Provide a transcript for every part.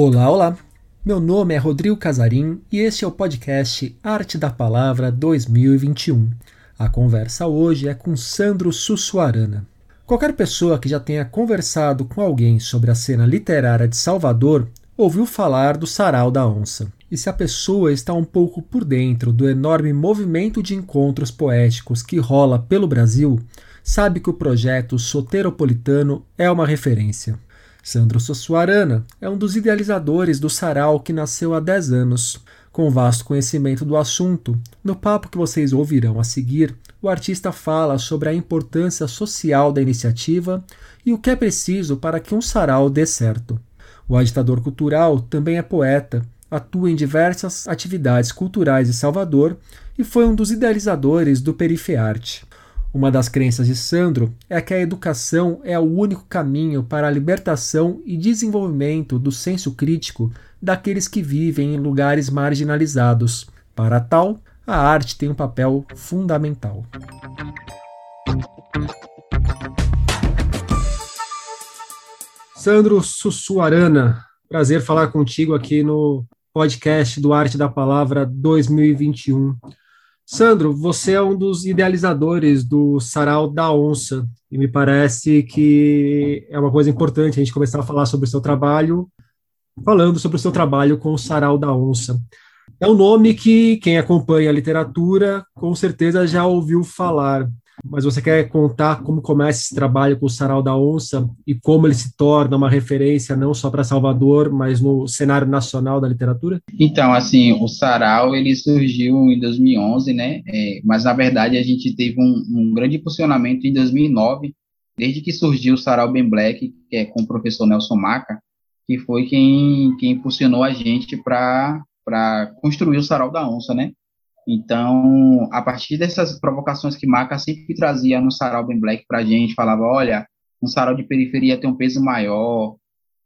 Olá, olá! Meu nome é Rodrigo Casarim e este é o podcast Arte da Palavra 2021. A conversa hoje é com Sandro Sussuarana. Qualquer pessoa que já tenha conversado com alguém sobre a cena literária de Salvador ouviu falar do Sarau da Onça. E se a pessoa está um pouco por dentro do enorme movimento de encontros poéticos que rola pelo Brasil, sabe que o projeto Soteropolitano é uma referência. Sandro Sossuarana é um dos idealizadores do sarau que nasceu há 10 anos. Com vasto conhecimento do assunto, no papo que vocês ouvirão a seguir, o artista fala sobre a importância social da iniciativa e o que é preciso para que um sarau dê certo. O agitador cultural também é poeta, atua em diversas atividades culturais de Salvador e foi um dos idealizadores do Perifearte. Uma das crenças de Sandro é que a educação é o único caminho para a libertação e desenvolvimento do senso crítico daqueles que vivem em lugares marginalizados. Para tal, a arte tem um papel fundamental. Sandro Sussuarana, prazer falar contigo aqui no podcast do Arte da Palavra 2021. Sandro, você é um dos idealizadores do Sarau da Onça, e me parece que é uma coisa importante a gente começar a falar sobre o seu trabalho, falando sobre o seu trabalho com o Sarau da Onça. É um nome que quem acompanha a literatura com certeza já ouviu falar. Mas você quer contar como começa esse trabalho com o Sarau da Onça e como ele se torna uma referência não só para Salvador, mas no cenário nacional da literatura? Então, assim, o Sarau ele surgiu em 2011, né? É, mas na verdade a gente teve um, um, grande impulsionamento em 2009, desde que surgiu o Sarau Ben Black, que é com o professor Nelson Maca, que foi quem, quem impulsionou a gente para construir o Sarau da Onça, né? Então, a partir dessas provocações que Maca sempre trazia no Sarau Ben Black para a gente, falava, olha, um sarau de periferia tem um peso maior,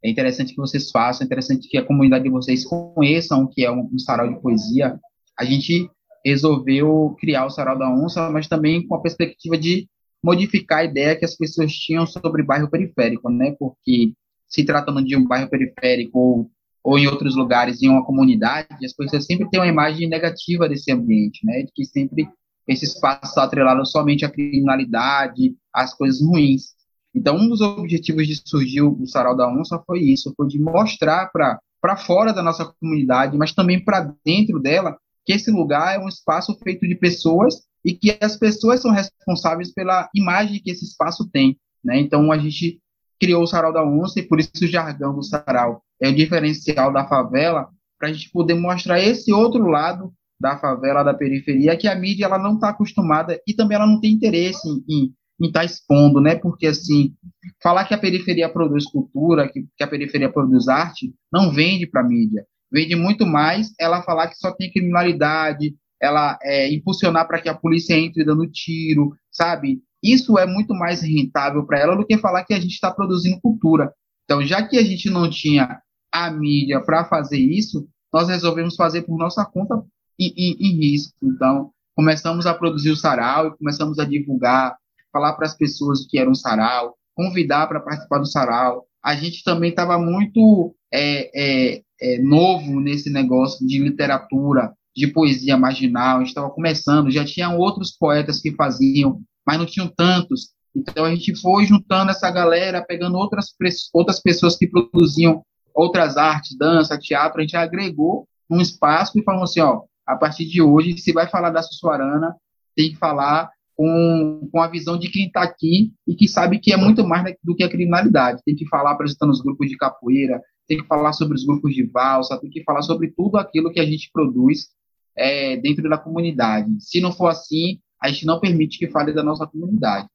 é interessante que vocês façam, é interessante que a comunidade de vocês conheçam o que é um, um sarau de poesia. A gente resolveu criar o Sarau da Onça, mas também com a perspectiva de modificar a ideia que as pessoas tinham sobre bairro periférico, né? Porque se tratando de um bairro periférico ou em outros lugares, em uma comunidade, as pessoas sempre têm uma imagem negativa desse ambiente, né? De que sempre esse espaço está atrelado somente à criminalidade, às coisas ruins. Então, um dos objetivos de surgir o Sarau da Onça foi isso, foi de mostrar para fora da nossa comunidade, mas também para dentro dela, que esse lugar é um espaço feito de pessoas e que as pessoas são responsáveis pela imagem que esse espaço tem. Né? Então, a gente criou o Sarau da Onça e por isso o jargão do Sarau é diferencial da favela para a gente poder mostrar esse outro lado da favela, da periferia, que a mídia ela não está acostumada e também ela não tem interesse em estar tá expondo, né? Porque assim, falar que a periferia produz cultura, que, que a periferia produz arte, não vende para a mídia. Vende muito mais ela falar que só tem criminalidade, ela é, impulsionar para que a polícia entre dando tiro, sabe? Isso é muito mais rentável para ela do que falar que a gente está produzindo cultura. Então, já que a gente não tinha a mídia para fazer isso, nós resolvemos fazer por nossa conta em, em, em risco. Então, começamos a produzir o sarau e começamos a divulgar, falar para as pessoas o que era um sarau, convidar para participar do sarau. A gente também estava muito é, é, é, novo nesse negócio de literatura, de poesia marginal, a gente estava começando, já tinham outros poetas que faziam, mas não tinham tantos. Então a gente foi juntando essa galera, pegando outras, outras pessoas que produziam outras artes, dança, teatro, a gente agregou um espaço e falou assim, ó, a partir de hoje, se vai falar da Sussuarana, tem que falar com, com a visão de quem está aqui e que sabe que é muito mais do que a criminalidade. Tem que falar apresentando os grupos de capoeira, tem que falar sobre os grupos de valsa, tem que falar sobre tudo aquilo que a gente produz é, dentro da comunidade. Se não for assim, a gente não permite que fale da nossa comunidade.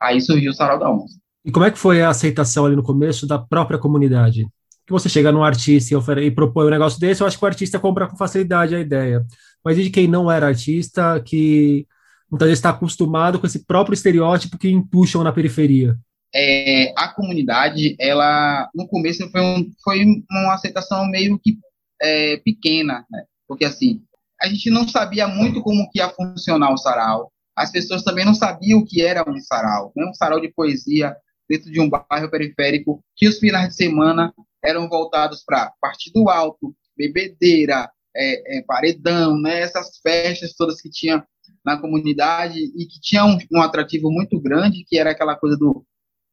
Aí surgiu o Sarau da Onça. E como é que foi a aceitação ali no começo da própria comunidade? Que você chega num artista e, e propõe um negócio desse, eu acho que o artista compra com facilidade a ideia. Mas e de quem não era artista, que muitas vezes está acostumado com esse próprio estereótipo que empuxam na periferia? É, a comunidade, ela, no começo, foi, um, foi uma aceitação meio que é, pequena, né? porque assim, a gente não sabia muito como que ia funcionar o sarau. As pessoas também não sabiam o que era um sarau, né? um sarau de poesia dentro de um bairro periférico, que os finais de semana eram voltados para partido alto, bebedeira, é, é, paredão, né? Essas festas todas que tinha na comunidade e que tinha um, um atrativo muito grande, que era aquela coisa do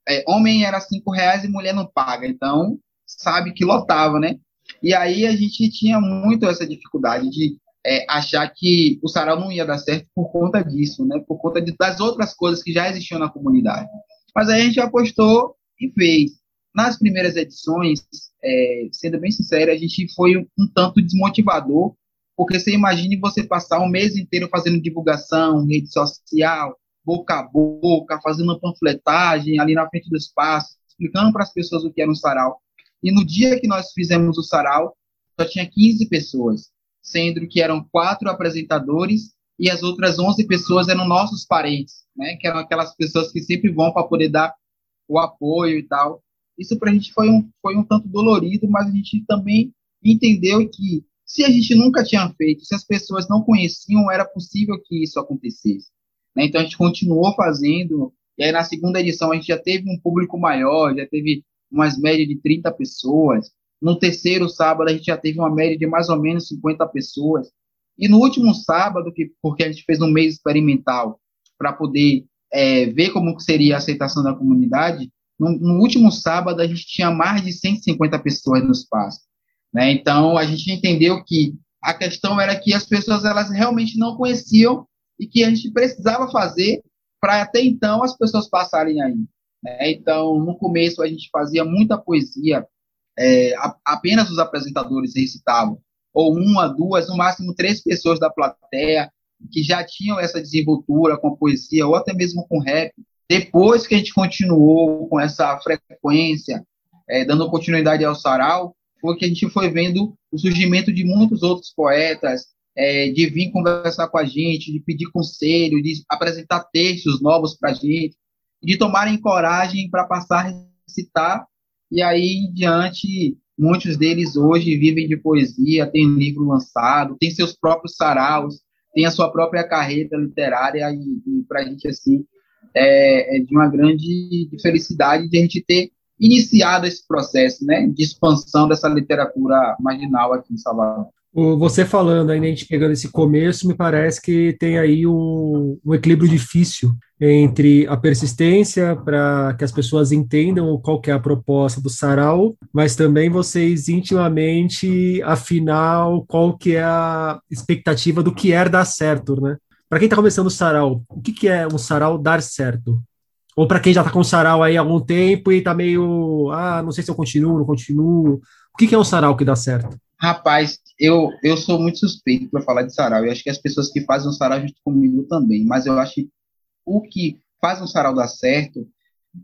é, homem era cinco reais e mulher não paga. Então, sabe que lotava, né? E aí a gente tinha muito essa dificuldade de é, achar que o sarau não ia dar certo por conta disso, né? Por conta de, das outras coisas que já existiam na comunidade. Mas aí a gente apostou e fez. Nas primeiras edições, é, sendo bem sincero, a gente foi um, um tanto desmotivador, porque você imagine você passar um mês inteiro fazendo divulgação, rede social, boca a boca, fazendo panfletagem ali na frente do espaço, explicando para as pessoas o que era um sarau. E no dia que nós fizemos o sarau, só tinha 15 pessoas, sendo que eram quatro apresentadores e as outras 11 pessoas eram nossos parentes, né? Que eram aquelas pessoas que sempre vão para poder dar o apoio e tal. Isso para a gente foi um, foi um tanto dolorido, mas a gente também entendeu que se a gente nunca tinha feito, se as pessoas não conheciam, era possível que isso acontecesse. Né? Então a gente continuou fazendo, e aí na segunda edição a gente já teve um público maior, já teve umas médias de 30 pessoas. No terceiro sábado a gente já teve uma média de mais ou menos 50 pessoas. E no último sábado, que, porque a gente fez um mês experimental para poder é, ver como seria a aceitação da comunidade, no, no, último sábado a gente tinha mais de 150 pessoas no espaço. Né? Então a gente entendeu que a questão era que as pessoas elas realmente não conheciam e que a gente precisava fazer para até então as pessoas passarem aí. Né? Então, no começo, a gente fazia muita poesia, é, a, apenas os apresentadores recitavam, ou uma, duas, no máximo três pessoas da plateia que já tinham essa desenvoltura com a poesia, ou até mesmo com rap. Depois que a gente continuou com essa frequência, é, dando continuidade ao sarau, foi que a gente foi vendo o surgimento de muitos outros poetas, é, de vir conversar com a gente, de pedir conselho, de apresentar textos novos para a gente, de tomarem coragem para passar a recitar, e aí em diante, muitos deles hoje vivem de poesia, têm livro lançado, têm seus próprios saraus, têm a sua própria carreira literária, e, e para a gente, assim, é, é, de uma grande felicidade de a gente ter iniciado esse processo né, de expansão dessa literatura marginal aqui em Salvador. Você falando aí, né, a gente pegando esse começo, me parece que tem aí um, um equilíbrio difícil entre a persistência para que as pessoas entendam qual é a proposta do sarau, mas também vocês intimamente, afinal, qual que é a expectativa do que é dar certo, né? Para quem está começando o sarau, o que, que é um sarau dar certo? Ou para quem já está com sarau aí há algum tempo e está meio, ah, não sei se eu continuo, não continuo. O que, que é um sarau que dá certo? Rapaz, eu, eu sou muito suspeito para falar de sarau. Eu acho que as pessoas que fazem o sarau junto comigo também. Mas eu acho que o que faz um sarau dar certo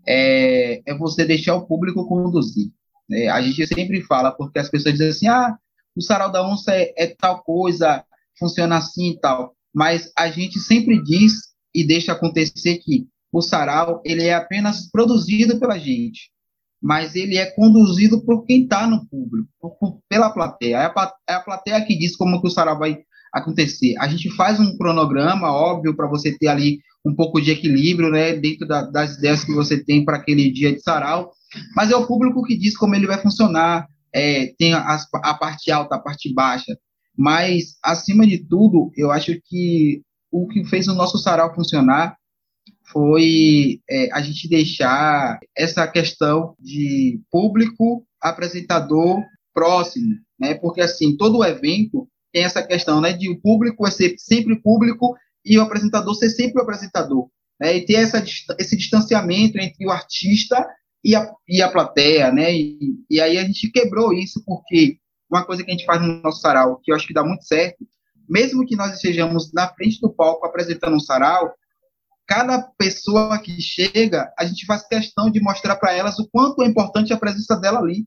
é, é você deixar o público conduzir. É, a gente sempre fala, porque as pessoas dizem assim: ah, o sarau da onça é, é tal coisa, funciona assim e tal. Mas a gente sempre diz e deixa acontecer que o sarau ele é apenas produzido pela gente mas ele é conduzido por quem está no público, por, pela plateia. É a, é a, plateia que diz como que o sarau vai acontecer. A gente faz um cronograma, óbvio, para você ter ali um pouco de equilíbrio, né, dentro da, das ideias que você tem para aquele dia de sarau, mas é o público que diz como ele vai funcionar, é, tem a parte alta, a parte baixa, mas, acima de tudo, eu acho que o que fez o nosso sarau funcionar foi é, a gente deixar essa questão de público, apresentador próximo, né? Porque assim, todo evento tem essa questão, né, de o público é ser sempre público e o apresentador ser sempre o apresentador, né? E ter essa, esse distanciamento entre o artista e a, e a plateia, né? E, e aí a gente quebrou isso porque uma coisa que a gente faz no nosso sarau, que eu acho que dá muito certo, mesmo que nós estejamos na frente do palco apresentando um sarau, cada pessoa que chega, a gente faz questão de mostrar para elas o quanto é importante a presença dela ali,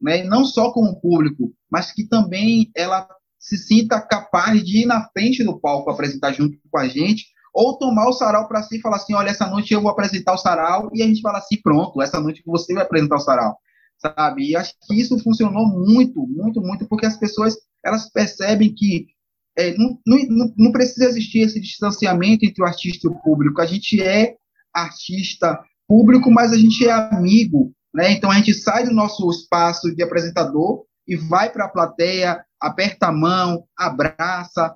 né? não só como público, mas que também ela se sinta capaz de ir na frente do palco apresentar junto com a gente, ou tomar o sarau para si e falar assim, olha, essa noite eu vou apresentar o sarau, e a gente fala assim, pronto, essa noite você vai apresentar o sarau, sabe? E acho que isso funcionou muito, muito, muito, porque as pessoas, elas percebem que é, não, não, não precisa existir esse distanciamento entre o artista e o público. A gente é artista público, mas a gente é amigo, né? Então a gente sai do nosso espaço de apresentador e vai para a plateia, aperta a mão, abraça,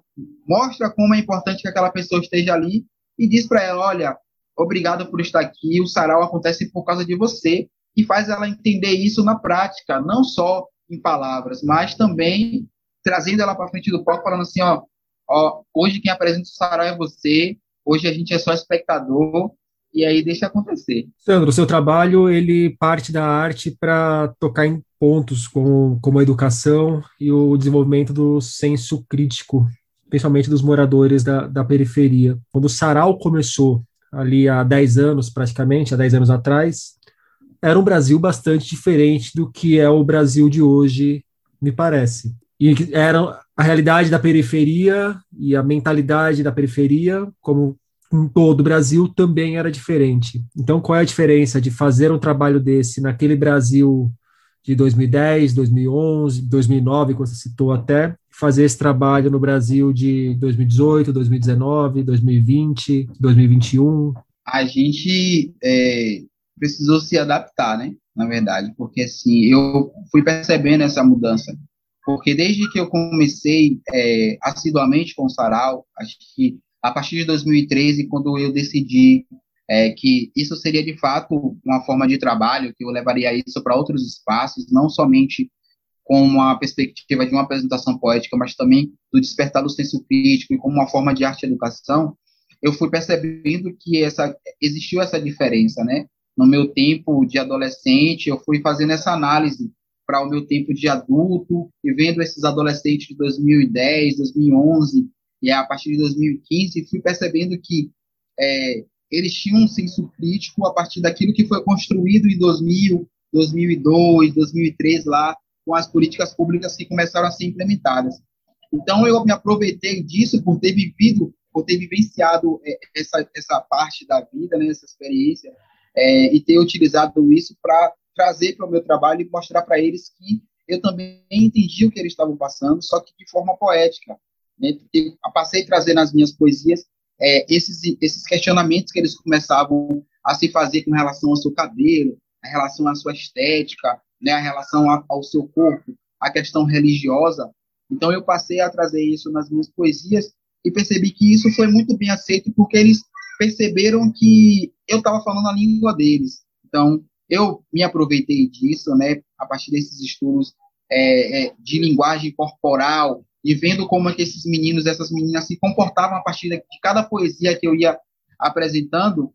mostra como é importante que aquela pessoa esteja ali e diz para ela, olha, obrigado por estar aqui, o sarau acontece por causa de você, e faz ela entender isso na prática, não só em palavras, mas também trazendo ela para frente do palco, falando assim, ó, ó, hoje quem apresenta o sarau é você, hoje a gente é só espectador, e aí deixa acontecer. Sandro, o seu trabalho, ele parte da arte para tocar em pontos como, como a educação e o desenvolvimento do senso crítico, principalmente dos moradores da, da periferia. Quando o sarau começou, ali há 10 anos praticamente, há 10 anos atrás, era um Brasil bastante diferente do que é o Brasil de hoje, me parece. E era a realidade da periferia e a mentalidade da periferia, como em todo o Brasil, também era diferente. Então, qual é a diferença de fazer um trabalho desse naquele Brasil de 2010, 2011, 2009, como você citou até, fazer esse trabalho no Brasil de 2018, 2019, 2020, 2021? A gente é, precisou se adaptar, né? Na verdade, porque assim, eu fui percebendo essa mudança. Porque desde que eu comecei é, assiduamente com o Sarau, acho que a partir de 2013, quando eu decidi é, que isso seria de fato uma forma de trabalho, que eu levaria isso para outros espaços, não somente com uma perspectiva de uma apresentação poética, mas também do despertar do senso crítico e como uma forma de arte e educação, eu fui percebendo que essa existiu essa diferença, né? No meu tempo de adolescente, eu fui fazendo essa análise para o meu tempo de adulto e vendo esses adolescentes de 2010, 2011 e a partir de 2015 fui percebendo que é, eles tinham um senso crítico a partir daquilo que foi construído em 2000, 2002, 2003 lá com as políticas públicas que começaram a ser implementadas. Então, eu me aproveitei disso por ter vivido, por ter vivenciado é, essa, essa parte da vida, né, essa experiência, é, e ter utilizado isso para trazer para o meu trabalho e mostrar para eles que eu também entendi o que eles estavam passando, só que de forma poética. Né? Eu passei a trazer nas minhas poesias é, esses, esses questionamentos que eles começavam a se fazer com relação ao seu cabelo, a relação à sua estética, né, a relação ao seu corpo, a questão religiosa. Então eu passei a trazer isso nas minhas poesias e percebi que isso foi muito bem aceito porque eles perceberam que eu estava falando a língua deles. Então eu me aproveitei disso, né, a partir desses estudos é, é, de linguagem corporal e vendo como é que esses meninos, essas meninas se comportavam a partir de cada poesia que eu ia apresentando.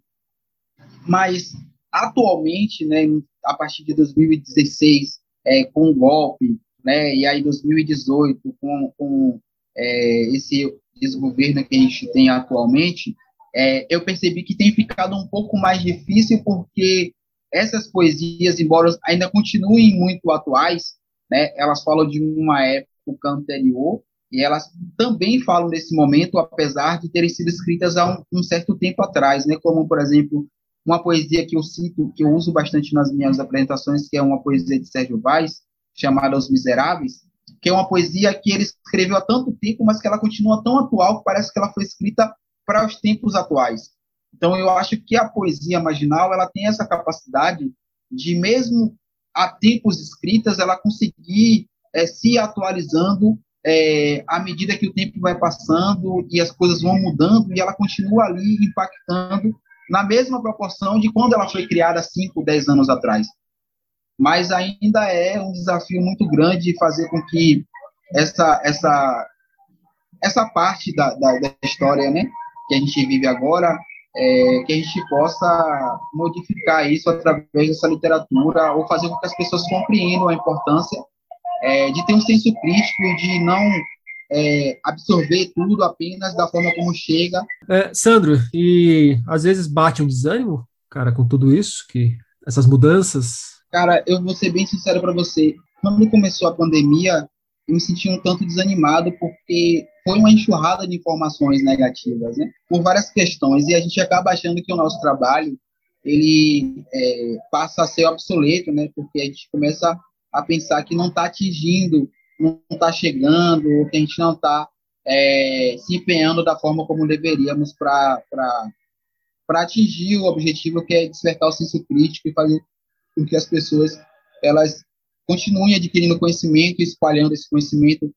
Mas atualmente, né, a partir de 2016, é, com o golpe, né, e aí 2018, com, com é, esse desgoverno que a gente tem atualmente, é, eu percebi que tem ficado um pouco mais difícil porque essas poesias, embora ainda continuem muito atuais, né, elas falam de uma época anterior e elas também falam desse momento, apesar de terem sido escritas há um, um certo tempo atrás, né, como, por exemplo, uma poesia que eu cito, que eu uso bastante nas minhas apresentações, que é uma poesia de Sérgio Vaz, chamada Os Miseráveis, que é uma poesia que ele escreveu há tanto tempo, mas que ela continua tão atual que parece que ela foi escrita para os tempos atuais. Então, eu acho que a poesia marginal ela tem essa capacidade de, mesmo há tempos escritas, ela conseguir é, se atualizando é, à medida que o tempo vai passando e as coisas vão mudando e ela continua ali impactando na mesma proporção de quando ela foi criada 5, 10 anos atrás. Mas ainda é um desafio muito grande fazer com que essa, essa, essa parte da, da, da história né, que a gente vive agora, é, que a gente possa modificar isso através dessa literatura ou fazer com que as pessoas compreendam a importância é, de ter um senso crítico e de não é, absorver tudo apenas da forma como chega. É, Sandro, e às vezes bate um desânimo, cara, com tudo isso, que essas mudanças? Cara, eu vou ser bem sincero para você. Quando começou a pandemia, eu me senti um tanto desanimado porque foi uma enxurrada de informações negativas, né? Por várias questões e a gente acaba achando que o nosso trabalho ele é, passa a ser obsoleto, né? Porque a gente começa a pensar que não está atingindo não está chegando, ou que a gente não está é, se empenhando da forma como deveríamos para atingir o objetivo que é despertar o senso crítico e fazer com que as pessoas elas continuem adquirindo conhecimento, espalhando esse conhecimento,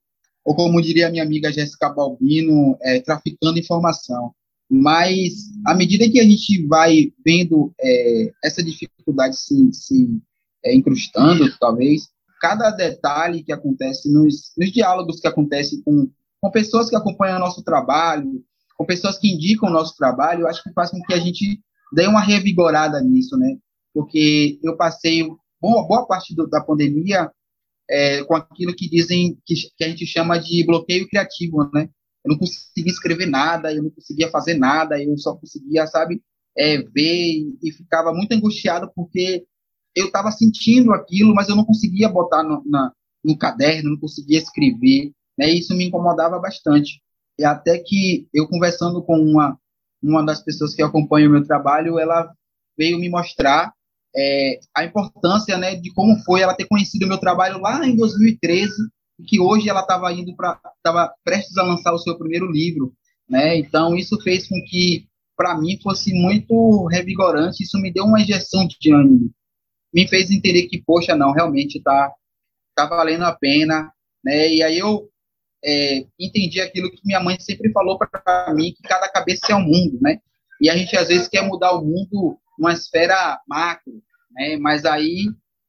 ou como diria a minha amiga Jéssica Balbino, é, traficando informação. Mas, à medida que a gente vai vendo é, essa dificuldade se, se é, incrustando, talvez, cada detalhe que acontece nos, nos diálogos que acontecem com, com pessoas que acompanham o nosso trabalho, com pessoas que indicam o nosso trabalho, acho que faz com que a gente dê uma revigorada nisso, né? Porque eu passei boa, boa parte do, da pandemia é, com aquilo que dizem que, que, a gente chama de bloqueio criativo, né? Eu não conseguia escrever nada, eu não conseguia fazer nada, eu só conseguia, sabe, é, ver e, ficava muito angustiado porque eu estava sentindo aquilo, mas eu não conseguia botar no, na, no caderno, não conseguia escrever, né? E isso me incomodava bastante. E até que eu conversando com uma uma das pessoas que acompanha o meu trabalho, ela veio me mostrar é, a importância, né, de como foi ela ter conhecido o meu trabalho lá em 2013, e que hoje ela estava indo para, estava prestes a lançar o seu primeiro livro, né? Então isso fez com que para mim fosse muito revigorante, isso me deu uma injeção de ânimo, me fez entender que poxa, não, realmente tá tá valendo a pena, né? E aí eu é, entendi aquilo que minha mãe sempre falou para mim, que cada cabeça é um mundo, né? E a gente às vezes quer mudar o mundo numa esfera macro, né? Mas aí,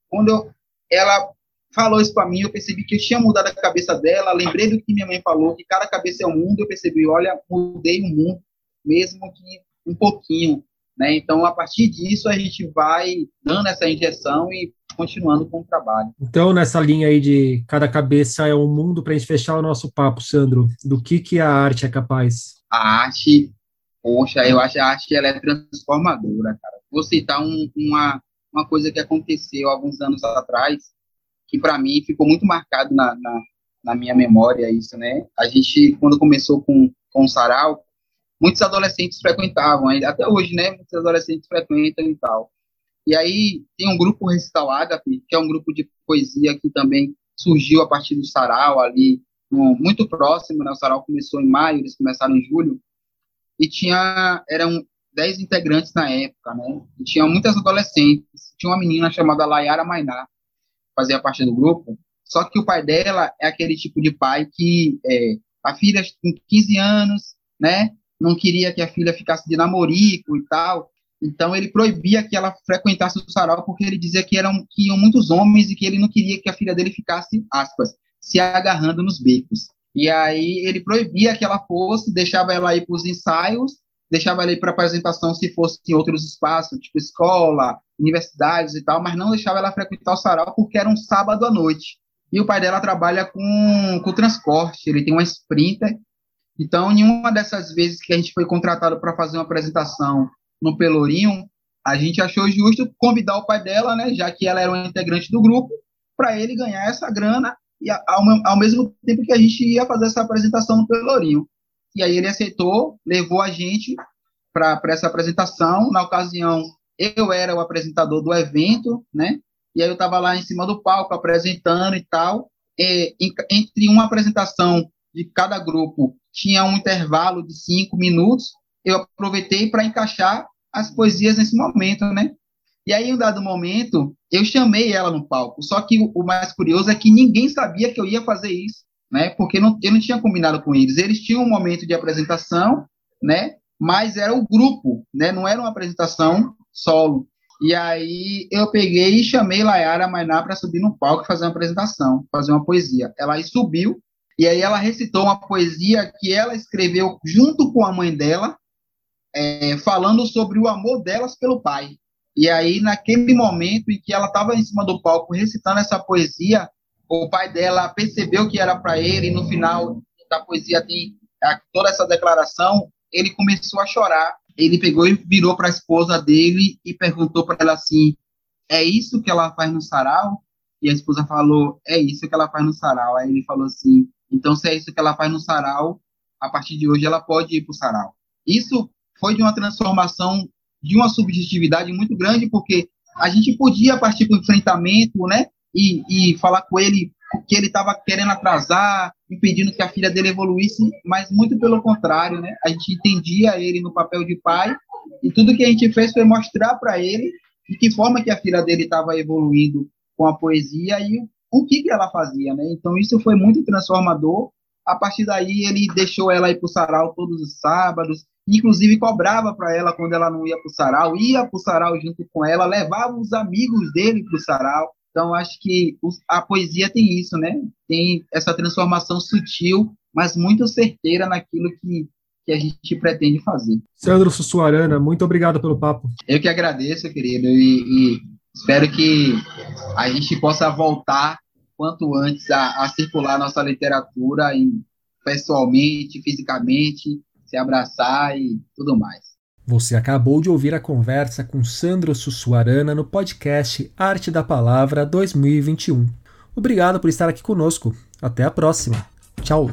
quando eu, ela falou isso para mim, eu percebi que eu tinha mudado a cabeça dela, lembrei do que minha mãe falou, que cada cabeça é um mundo, eu percebi, olha, mudei o mundo, mesmo que um pouquinho, né? Então, a partir disso, a gente vai dando essa injeção e continuando com o trabalho. Então, nessa linha aí de cada cabeça é um mundo, para a gente fechar o nosso papo, Sandro, do que, que a arte é capaz? A arte, poxa, eu acho que a arte ela é transformadora, cara. Vou citar um, uma, uma coisa que aconteceu alguns anos atrás, que para mim ficou muito marcado na, na, na, minha memória isso, né? A gente, quando começou com, com o Sarau, muitos adolescentes frequentavam, até hoje, né? Muitos adolescentes frequentam e tal. E aí tem um grupo Recital Ágape, que é um grupo de poesia que também surgiu a partir do Sarau ali, muito próximo, né? O Sarau começou em maio, eles começaram em julho, e tinha, eram dez integrantes na época, né? E tinha muitas adolescentes. Tinha uma menina chamada Layara Mainá, fazia parte do grupo, só que o pai dela é aquele tipo de pai que é, a filha com 15 anos, né? não queria que a filha ficasse de namorico e tal. Então ele proibia que ela frequentasse o sarau porque ele dizia que eram que iam muitos homens e que ele não queria que a filha dele ficasse aspas se agarrando nos becos. E aí ele proibia que ela fosse, deixava ela ir para os ensaios, deixava ela ir para apresentação se fosse em outros espaços, tipo escola, universidades e tal, mas não deixava ela frequentar o sarau porque era um sábado à noite. E o pai dela trabalha com, com transporte, ele tem uma Sprinter então, nenhuma dessas vezes que a gente foi contratado para fazer uma apresentação no Pelourinho, a gente achou justo convidar o pai dela, né, já que ela era uma integrante do grupo, para ele ganhar essa grana e ao, ao, mesmo tempo que a gente ia fazer essa apresentação no Pelourinho. E aí ele aceitou, levou a gente para essa apresentação. Na ocasião, eu era o apresentador do evento, né? E aí eu estava lá em cima do palco apresentando e tal. E, entre uma apresentação de cada grupo tinha um intervalo de cinco minutos, eu aproveitei para encaixar as poesias nesse momento, né? E aí, em um dado momento, eu chamei ela no palco. Só que o, mais curioso é que ninguém sabia que eu ia fazer isso, né? Porque não, eu não tinha combinado com eles. Eles tinham um momento de apresentação, né? Mas era o grupo, né? Não era uma apresentação solo. E aí eu peguei e chamei Layara Mainá para subir no palco e fazer uma apresentação, fazer uma poesia. Ela aí subiu e aí ela recitou uma poesia que ela escreveu junto com a mãe dela, é, falando sobre o amor delas pelo pai. E aí, naquele momento em que ela estava em cima do palco recitando essa poesia, o pai dela percebeu que era para ele, e no final da poesia tem toda essa declaração, ele começou a chorar. Ele pegou e virou para a esposa dele e perguntou para ela assim: É isso que ela faz no sarau? E a esposa falou: É isso que ela faz no sarau. Aí ele falou assim: então, se é isso que ela faz no sarau, a partir de hoje ela pode ir para o sarau. Isso foi de uma transformação, de uma subjetividade muito grande, porque a gente podia partir para o enfrentamento, né? E, e falar com ele que ele estava querendo atrasar, impedindo que a filha dele evoluísse, mas muito pelo contrário, né? A gente entendia ele no papel de pai e tudo que a gente fez foi mostrar para ele de que forma que a filha dele estava evoluindo com a poesia e o que, que ela fazia, né? Então isso foi muito transformador. A partir daí ele deixou ela ir para o sarau todos os sábados, inclusive cobrava para ela quando ela não ia para o sarau, ia para o sarau junto com ela, levava os amigos dele para o sarau. Então acho que a poesia tem isso, né? Tem essa transformação sutil, mas muito certeira naquilo que que a gente pretende fazer. Sandro Sussuarana, muito obrigado pelo papo. Eu que agradeço, querido, e, e espero que a gente possa voltar quanto antes a, a circular nossa literatura em, pessoalmente, fisicamente, se abraçar e tudo mais. Você acabou de ouvir a conversa com Sandro Sussuarana no podcast Arte da Palavra 2021. Obrigado por estar aqui conosco. Até a próxima. Tchau.